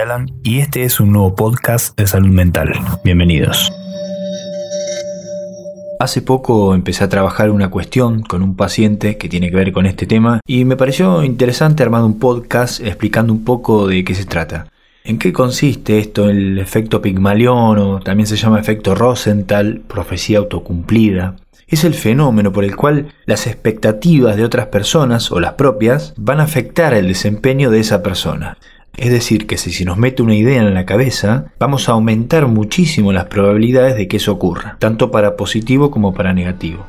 Alan y este es un nuevo podcast de salud mental. Bienvenidos. Hace poco empecé a trabajar una cuestión con un paciente que tiene que ver con este tema y me pareció interesante armar un podcast explicando un poco de qué se trata. ¿En qué consiste esto? El efecto Pigmalión o también se llama efecto Rosenthal, profecía autocumplida. Es el fenómeno por el cual las expectativas de otras personas o las propias van a afectar el desempeño de esa persona. Es decir, que si nos mete una idea en la cabeza, vamos a aumentar muchísimo las probabilidades de que eso ocurra, tanto para positivo como para negativo.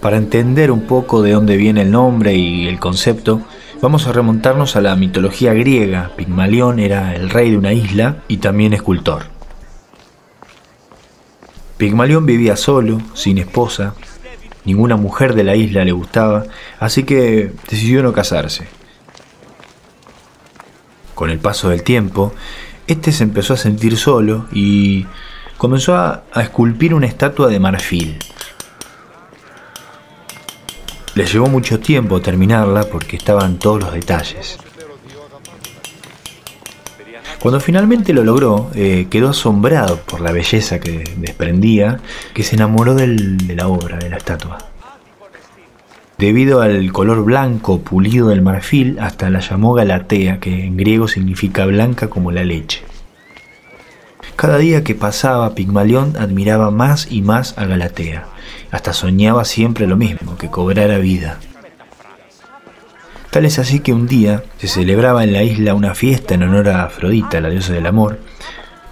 Para entender un poco de dónde viene el nombre y el concepto, vamos a remontarnos a la mitología griega. Pigmalión era el rey de una isla y también escultor. Pigmalión vivía solo, sin esposa, Ninguna mujer de la isla le gustaba, así que decidió no casarse. Con el paso del tiempo, este se empezó a sentir solo y comenzó a, esculpir una estatua de marfil. Le llevó mucho tiempo terminarla porque estaban todos los detalles. Cuando finalmente lo logró, eh, quedó asombrado por la belleza que desprendía, que se enamoró de la obra, de la estatua. Debido al color blanco pulido del marfil, hasta la llamó Galatea, que en griego significa blanca como la leche. Cada día que pasaba, Pigmalión admiraba más y más a Galatea, hasta soñaba siempre lo mismo, que cobrara vida. Tal es así que un día se celebraba en la isla una fiesta en honor a Afrodita, la diosa del amor.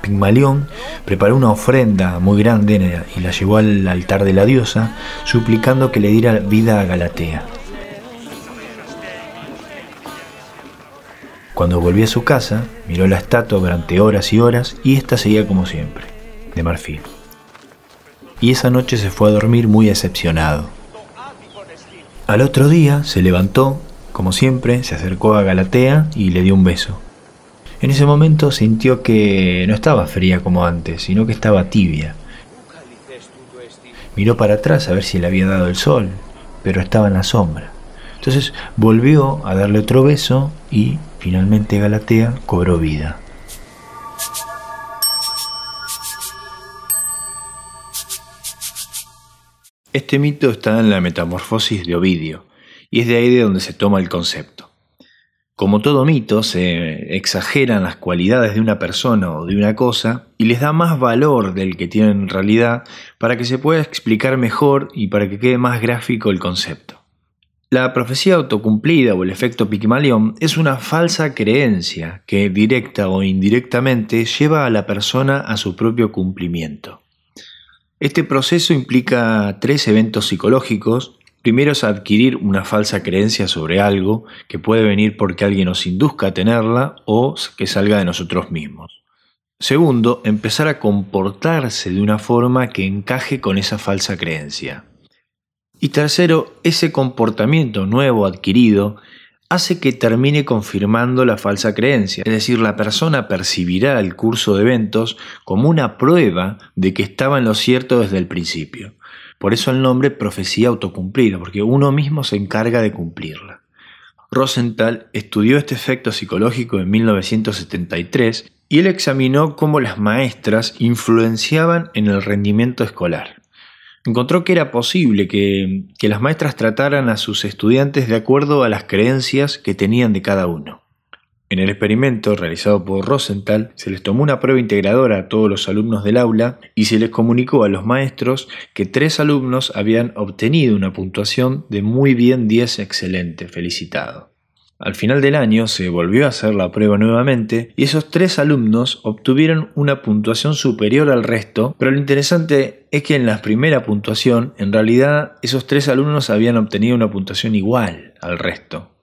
Pigmalión preparó una ofrenda muy grande y la llevó al altar de la diosa, suplicando que le diera vida a Galatea. Cuando volvió a su casa, miró la estatua durante horas y horas y ésta seguía como siempre, de marfil. Y esa noche se fue a dormir muy decepcionado. Al otro día se levantó como siempre, se acercó a Galatea y le dio un beso. En ese momento sintió que no estaba fría como antes, sino que estaba tibia. Miró para atrás a ver si le había dado el sol, pero estaba en la sombra. Entonces volvió a darle otro beso y finalmente Galatea cobró vida. Este mito está en la Metamorfosis de Ovidio, y es de ahí de donde se toma el concepto. Como todo mito, se exageran las cualidades de una persona o de una cosa y les da más valor del que tienen en realidad para que se pueda explicar mejor y para que quede más gráfico el concepto. La profecía autocumplida o el efecto Pigmalión es una falsa creencia que directa o indirectamente lleva a la persona a su propio cumplimiento. Este proceso implica tres eventos psicológicos Primero es adquirir una falsa creencia sobre algo que puede venir porque alguien nos induzca a tenerla o que salga de nosotros mismos. Segundo, empezar a comportarse de una forma que encaje con esa falsa creencia. Y tercero, ese comportamiento nuevo adquirido hace que termine confirmando la falsa creencia, es decir, la persona percibirá el curso de eventos como una prueba de que estaba en lo cierto desde el principio. Por eso el nombre profecía autocumplida, porque uno mismo se encarga de cumplirla. Rosenthal estudió este efecto psicológico en 1973 y él examinó cómo las maestras influenciaban en el rendimiento escolar. Encontró que era posible que, que las maestras trataran a sus estudiantes de acuerdo a las creencias que tenían de cada uno. En el experimento realizado por Rosenthal, se les tomó una prueba integradora a todos los alumnos del aula y se les comunicó a los maestros que tres alumnos habían obtenido una puntuación de muy bien 10 excelente, felicitado. Al final del año se volvió a hacer la prueba nuevamente y esos tres alumnos obtuvieron una puntuación superior al resto, pero lo interesante es que en la primera puntuación, en realidad, esos tres alumnos habían obtenido una puntuación igual al resto.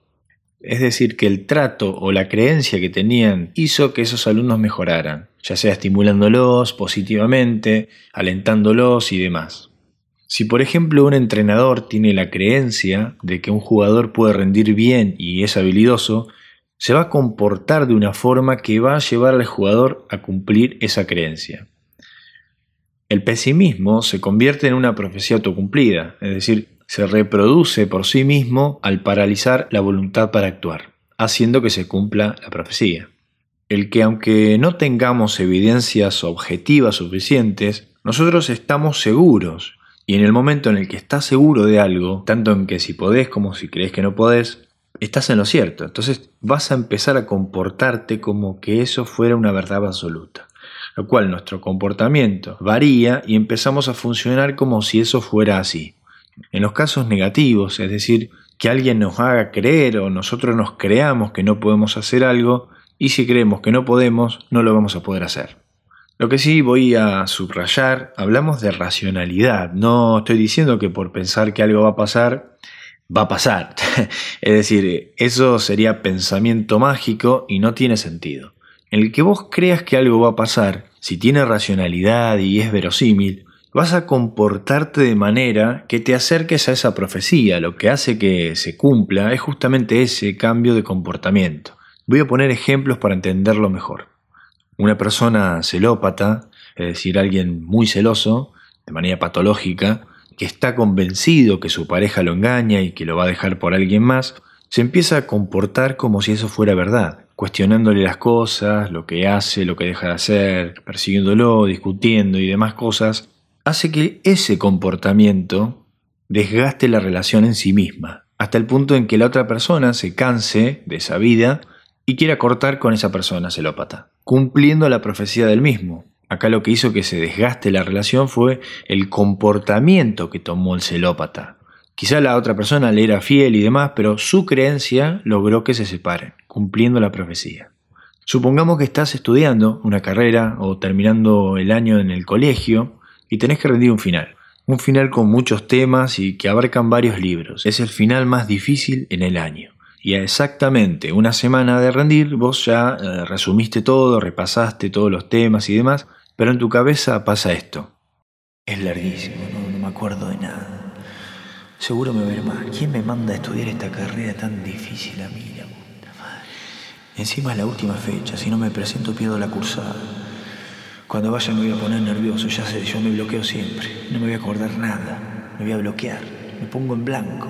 Es decir, que el trato o la creencia que tenían hizo que esos alumnos mejoraran, ya sea estimulándolos positivamente, alentándolos y demás. Si por ejemplo un entrenador tiene la creencia de que un jugador puede rendir bien y es habilidoso, se va a comportar de una forma que va a llevar al jugador a cumplir esa creencia. El pesimismo se convierte en una profecía autocumplida, es decir, se reproduce por sí mismo al paralizar la voluntad para actuar, haciendo que se cumpla la profecía. El que aunque no tengamos evidencias objetivas suficientes, nosotros estamos seguros, y en el momento en el que estás seguro de algo, tanto en que si podés como si crees que no podés, estás en lo cierto. Entonces vas a empezar a comportarte como que eso fuera una verdad absoluta. Lo cual nuestro comportamiento varía y empezamos a funcionar como si eso fuera así. En los casos negativos, es decir, que alguien nos haga creer o nosotros nos creamos que no podemos hacer algo, y si creemos que no podemos, no lo vamos a poder hacer. Lo que sí voy a subrayar, hablamos de racionalidad, no estoy diciendo que por pensar que algo va a pasar, va a pasar. es decir, eso sería pensamiento mágico y no tiene sentido. En el que vos creas que algo va a pasar, si tiene racionalidad y es verosímil, vas a comportarte de manera que te acerques a esa profecía. Lo que hace que se cumpla es justamente ese cambio de comportamiento. Voy a poner ejemplos para entenderlo mejor. Una persona celópata, es decir, alguien muy celoso, de manera patológica, que está convencido que su pareja lo engaña y que lo va a dejar por alguien más, se empieza a comportar como si eso fuera verdad, cuestionándole las cosas, lo que hace, lo que deja de hacer, persiguiéndolo, discutiendo y demás cosas, hace que ese comportamiento desgaste la relación en sí misma, hasta el punto en que la otra persona se canse de esa vida y quiera cortar con esa persona celópata, cumpliendo la profecía del mismo, Acá lo que hizo que se desgaste la relación fue el comportamiento que tomó el celópata. Quizá la otra persona le era fiel y demás, pero su creencia logró que se separen, cumpliendo la profecía. Supongamos que estás estudiando una carrera o terminando el año en el colegio y tenés que rendir un final. Un final con muchos temas y que abarcan varios libros. Es el final más difícil en el año. Y a exactamente una semana de rendir, vos ya eh, resumiste todo, repasaste todos los temas y demás, pero en tu cabeza pasa esto. Es larguísimo, no, me acuerdo de nada. Seguro me veré más. ¿Quién me manda a estudiar esta carrera tan difícil a mí, la puta madre? Encima es la última fecha, si no me presento pierdo la cursada. Cuando vaya me voy a poner nervioso, ya sé, yo me bloqueo siempre. No me voy a acordar nada, me voy a bloquear, me pongo en blanco.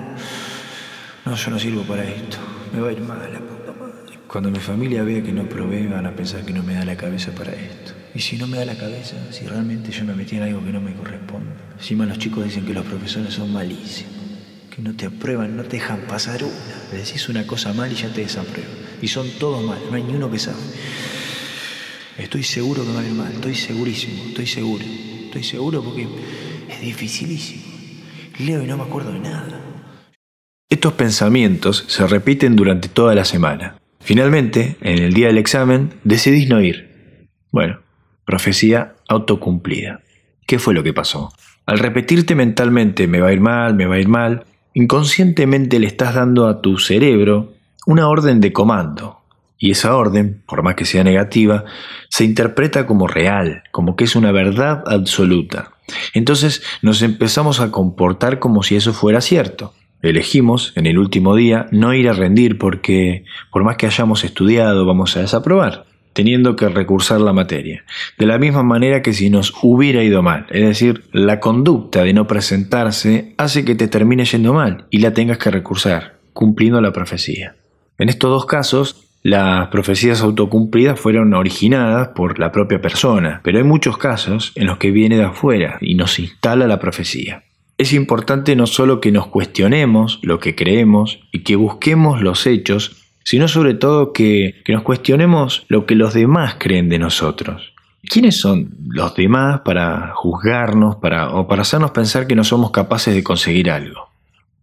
No, yo no sirvo para esto, me va a ir mal la puta madre. Cuando mi familia vea que no probé, van a pensar que no me da la cabeza para esto. Y si no me da la cabeza, si realmente yo me metí en algo que no me corresponde. Encima los chicos dicen que los profesores son malísimos, que no te aprueban, no te dejan pasar una. Le decís una cosa mal y ya te desaprueban. Y son todos mal, no hay ni uno que sabe. Estoy seguro que va a ir mal, estoy segurísimo, estoy seguro. Estoy seguro porque es dificilísimo. Leo y no me acuerdo de nada. Estos pensamientos se repiten durante toda la semana. Finalmente, en el día del examen, decidís no ir. Bueno, Profecía autocumplida. ¿Qué fue lo que pasó? Al repetirte mentalmente me va a ir mal, me va a ir mal, inconscientemente le estás dando a tu cerebro una orden de comando. Y esa orden, por más que sea negativa, se interpreta como real, como que es una verdad absoluta. Entonces nos empezamos a comportar como si eso fuera cierto. Elegimos, en el último día, no ir a rendir porque, por más que hayamos estudiado, vamos a desaprobar teniendo que recursar la materia. De la misma manera que si nos hubiera ido mal. Es decir, la conducta de no presentarse hace que te termine yendo mal y la tengas que recursar, cumpliendo la profecía. En estos dos casos, las profecías autocumplidas fueron originadas por la propia persona, pero hay muchos casos en los que viene de afuera y nos instala la profecía. Es importante no solo que nos cuestionemos lo que creemos y que busquemos los hechos sino sobre todo que, nos cuestionemos lo que los demás creen de nosotros. ¿Quiénes son los demás para juzgarnos para, o para hacernos pensar que no somos capaces de conseguir algo?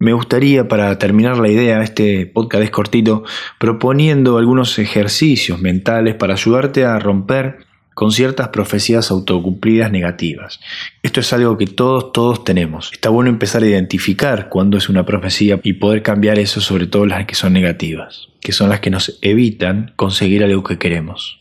Me gustaría, para terminar la idea, este podcast es cortito, proponiendo algunos ejercicios mentales para ayudarte a romper con ciertas profecías autocumplidas negativas. Esto es algo que todos, todos tenemos. Está bueno empezar a identificar cuándo es una profecía y poder cambiar eso, sobre todo las que son negativas, que son las que nos evitan conseguir algo que queremos.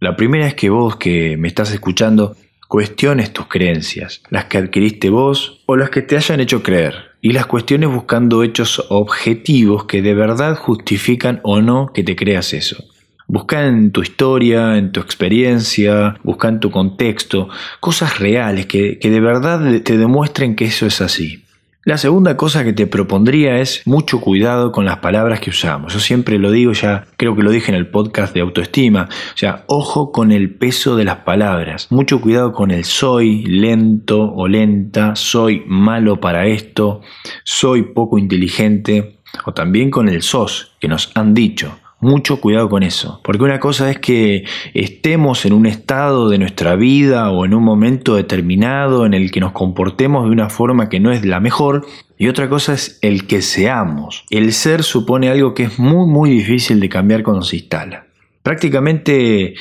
La primera es que vos que me estás escuchando cuestiones tus creencias, las que adquiriste vos o las que te hayan hecho creer, y las cuestiones buscando hechos objetivos que de verdad justifican o no que te creas eso. Busca en tu historia, en tu experiencia, busca en tu contexto, cosas reales que, que de verdad te demuestren que eso es así. La segunda cosa que te propondría es mucho cuidado con las palabras que usamos. Yo siempre lo digo, ya creo que lo dije en el podcast de autoestima, o sea, ojo con el peso de las palabras. Mucho cuidado con el soy lento o lenta, soy malo para esto, soy poco inteligente, o también con el sos que nos han dicho. Mucho cuidado con eso, porque una cosa es que estemos en un estado de nuestra vida o en un momento determinado en el que nos comportemos de una forma que no es la mejor, y otra cosa es el que seamos. El ser supone algo que es muy muy difícil de cambiar cuando se instala. Prácticamente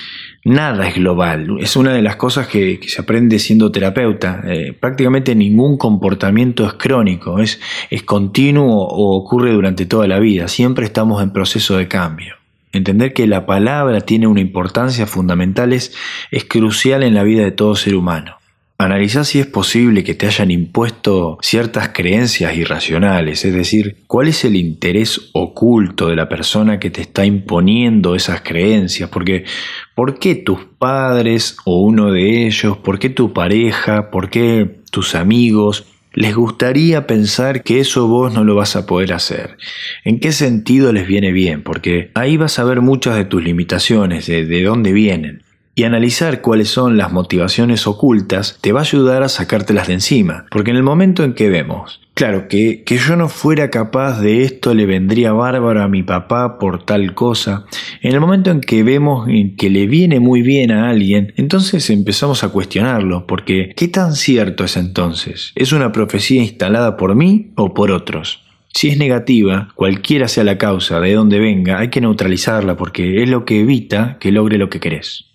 nada es global. Es una de las cosas que, se aprende siendo terapeuta. Eh, prácticamente ningún comportamiento es crónico, es, es continuo o ocurre durante toda la vida. Siempre estamos en proceso de cambio. Entender que la palabra tiene una importancia fundamental es, es crucial en la vida de todo ser humano. Analizar si es posible que te hayan impuesto ciertas creencias irracionales, es decir, cuál es el interés oculto de la persona que te está imponiendo esas creencias, porque ¿por qué tus padres o uno de ellos, por qué tu pareja, por qué tus amigos les gustaría pensar que eso vos no lo vas a poder hacer. ¿En qué sentido les viene bien? Porque ahí vas a ver muchas de tus limitaciones, de dónde vienen. Y analizar cuáles son las motivaciones ocultas te va a ayudar a sacártelas de encima. Porque en el momento en que vemos, claro, que, que yo no fuera capaz de esto le vendría bárbaro a mi papá por tal cosa, en el momento en que vemos que le viene muy bien a alguien, entonces empezamos a cuestionarlo, porque ¿qué tan cierto es entonces? ¿Es una profecía instalada por mí o por otros? Si es negativa, cualquiera sea la causa, de donde venga, hay que neutralizarla porque es lo que evita que logre lo que querés.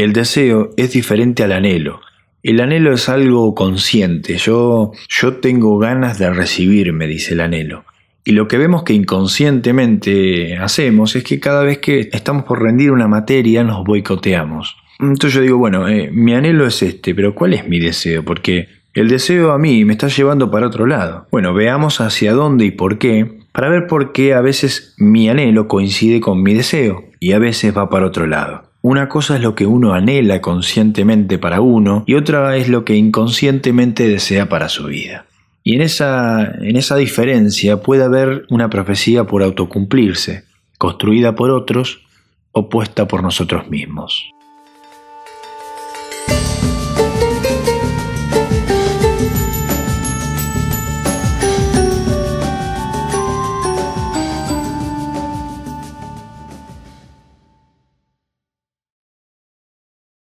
El deseo es diferente al anhelo. El anhelo es algo consciente. Yo, yo tengo ganas de recibir, me dice el anhelo. Y lo que vemos que inconscientemente hacemos es que cada vez que estamos por rendir una materia nos boicoteamos. Entonces yo digo, bueno, eh, mi anhelo es este, pero ¿cuál es mi deseo? Porque el deseo a mí me está llevando para otro lado. Bueno, veamos hacia dónde y por qué, para ver por qué a veces mi anhelo coincide con mi deseo y a veces va para otro lado. Una cosa es lo que uno anhela conscientemente para uno y otra es lo que inconscientemente desea para su vida. Y en esa, en esa diferencia puede haber una profecía por autocumplirse, construida por otros o puesta por nosotros mismos.